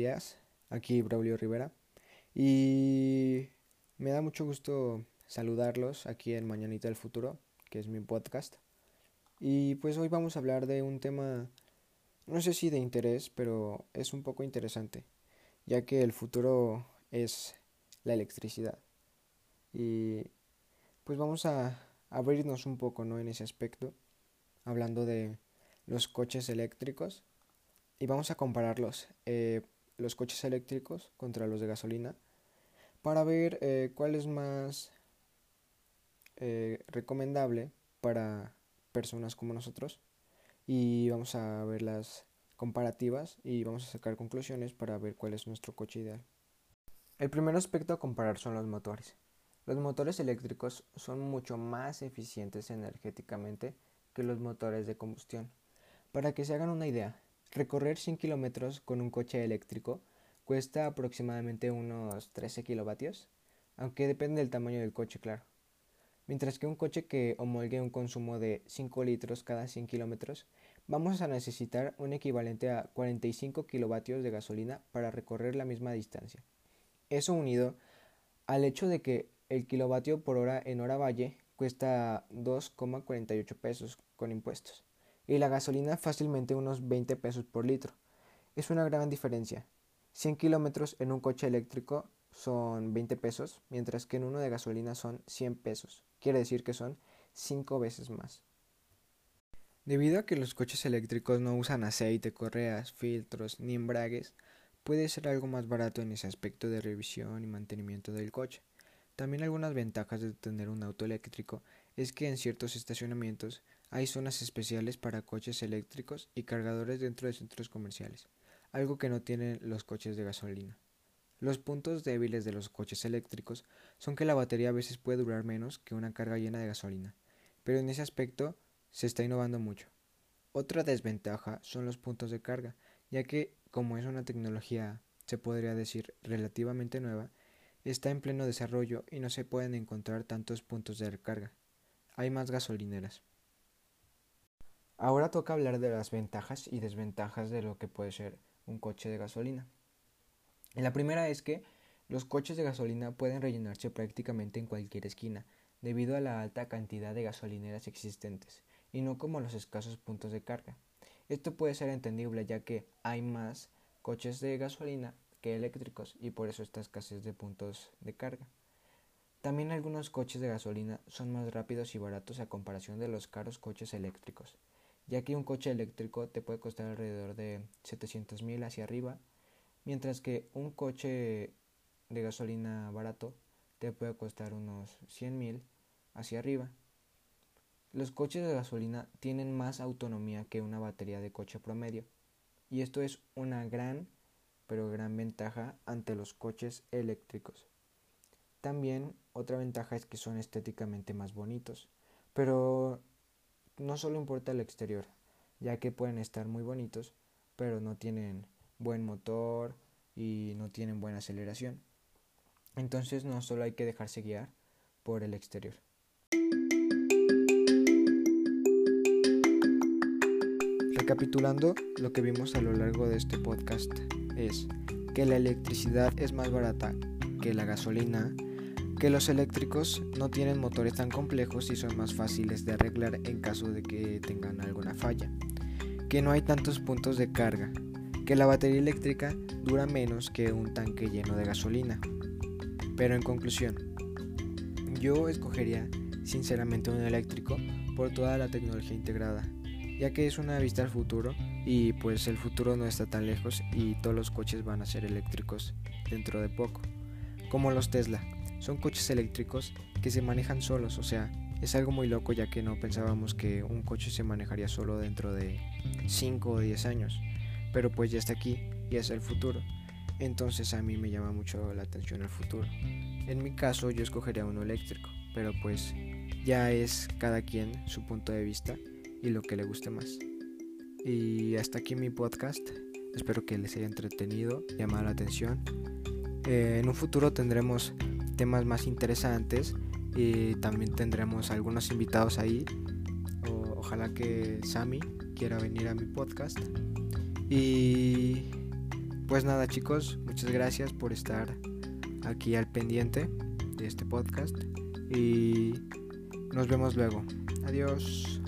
peleas. Aquí Braulio Rivera. Y me da mucho gusto saludarlos aquí en Mañanita del Futuro, que es mi podcast. Y pues hoy vamos a hablar de un tema, no sé si de interés, pero es un poco interesante, ya que el futuro es la electricidad. Y pues vamos a abrirnos un poco ¿no? en ese aspecto, hablando de los coches eléctricos y vamos a compararlos, eh, los coches eléctricos contra los de gasolina, para ver eh, cuál es más eh, recomendable para personas como nosotros y vamos a ver las comparativas y vamos a sacar conclusiones para ver cuál es nuestro coche ideal. El primer aspecto a comparar son los motores. Los motores eléctricos son mucho más eficientes energéticamente que los motores de combustión. Para que se hagan una idea, Recorrer 100 kilómetros con un coche eléctrico cuesta aproximadamente unos 13 kilovatios, aunque depende del tamaño del coche, claro. Mientras que un coche que homologue un consumo de 5 litros cada 100 kilómetros, vamos a necesitar un equivalente a 45 kilovatios de gasolina para recorrer la misma distancia. Eso unido al hecho de que el kilovatio por hora en hora valle cuesta 2,48 pesos con impuestos y la gasolina fácilmente unos 20 pesos por litro. Es una gran diferencia. 100 kilómetros en un coche eléctrico son 20 pesos, mientras que en uno de gasolina son 100 pesos. Quiere decir que son 5 veces más. Debido a que los coches eléctricos no usan aceite, correas, filtros ni embragues, puede ser algo más barato en ese aspecto de revisión y mantenimiento del coche. También algunas ventajas de tener un auto eléctrico es que en ciertos estacionamientos hay zonas especiales para coches eléctricos y cargadores dentro de centros comerciales, algo que no tienen los coches de gasolina. Los puntos débiles de los coches eléctricos son que la batería a veces puede durar menos que una carga llena de gasolina, pero en ese aspecto se está innovando mucho. Otra desventaja son los puntos de carga, ya que como es una tecnología, se podría decir, relativamente nueva, está en pleno desarrollo y no se pueden encontrar tantos puntos de recarga. Hay más gasolineras. Ahora toca hablar de las ventajas y desventajas de lo que puede ser un coche de gasolina. La primera es que los coches de gasolina pueden rellenarse prácticamente en cualquier esquina, debido a la alta cantidad de gasolineras existentes, y no como los escasos puntos de carga. Esto puede ser entendible ya que hay más coches de gasolina que eléctricos y por eso esta escasez de puntos de carga. También algunos coches de gasolina son más rápidos y baratos a comparación de los caros coches eléctricos ya que un coche eléctrico te puede costar alrededor de 700 mil hacia arriba, mientras que un coche de gasolina barato te puede costar unos 100 mil hacia arriba. Los coches de gasolina tienen más autonomía que una batería de coche promedio, y esto es una gran, pero gran ventaja ante los coches eléctricos. También otra ventaja es que son estéticamente más bonitos, pero no solo importa el exterior, ya que pueden estar muy bonitos, pero no tienen buen motor y no tienen buena aceleración. Entonces no solo hay que dejarse guiar por el exterior. Recapitulando, lo que vimos a lo largo de este podcast es que la electricidad es más barata que la gasolina que los eléctricos no tienen motores tan complejos y son más fáciles de arreglar en caso de que tengan alguna falla, que no hay tantos puntos de carga, que la batería eléctrica dura menos que un tanque lleno de gasolina. Pero en conclusión, yo escogería sinceramente un eléctrico por toda la tecnología integrada, ya que es una vista al futuro y pues el futuro no está tan lejos y todos los coches van a ser eléctricos dentro de poco, como los Tesla son coches eléctricos que se manejan solos, o sea, es algo muy loco ya que no pensábamos que un coche se manejaría solo dentro de 5 o 10 años, pero pues ya está aquí y es el futuro. Entonces a mí me llama mucho la atención el futuro. En mi caso yo escogería uno eléctrico, pero pues ya es cada quien su punto de vista y lo que le guste más. Y hasta aquí mi podcast. Espero que les haya entretenido, llamado la atención. Eh, en un futuro tendremos temas más interesantes y también tendremos algunos invitados ahí. ojalá que Sammy quiera venir a mi podcast. Y pues nada chicos, muchas gracias por estar aquí al pendiente de este podcast y nos vemos luego. Adiós.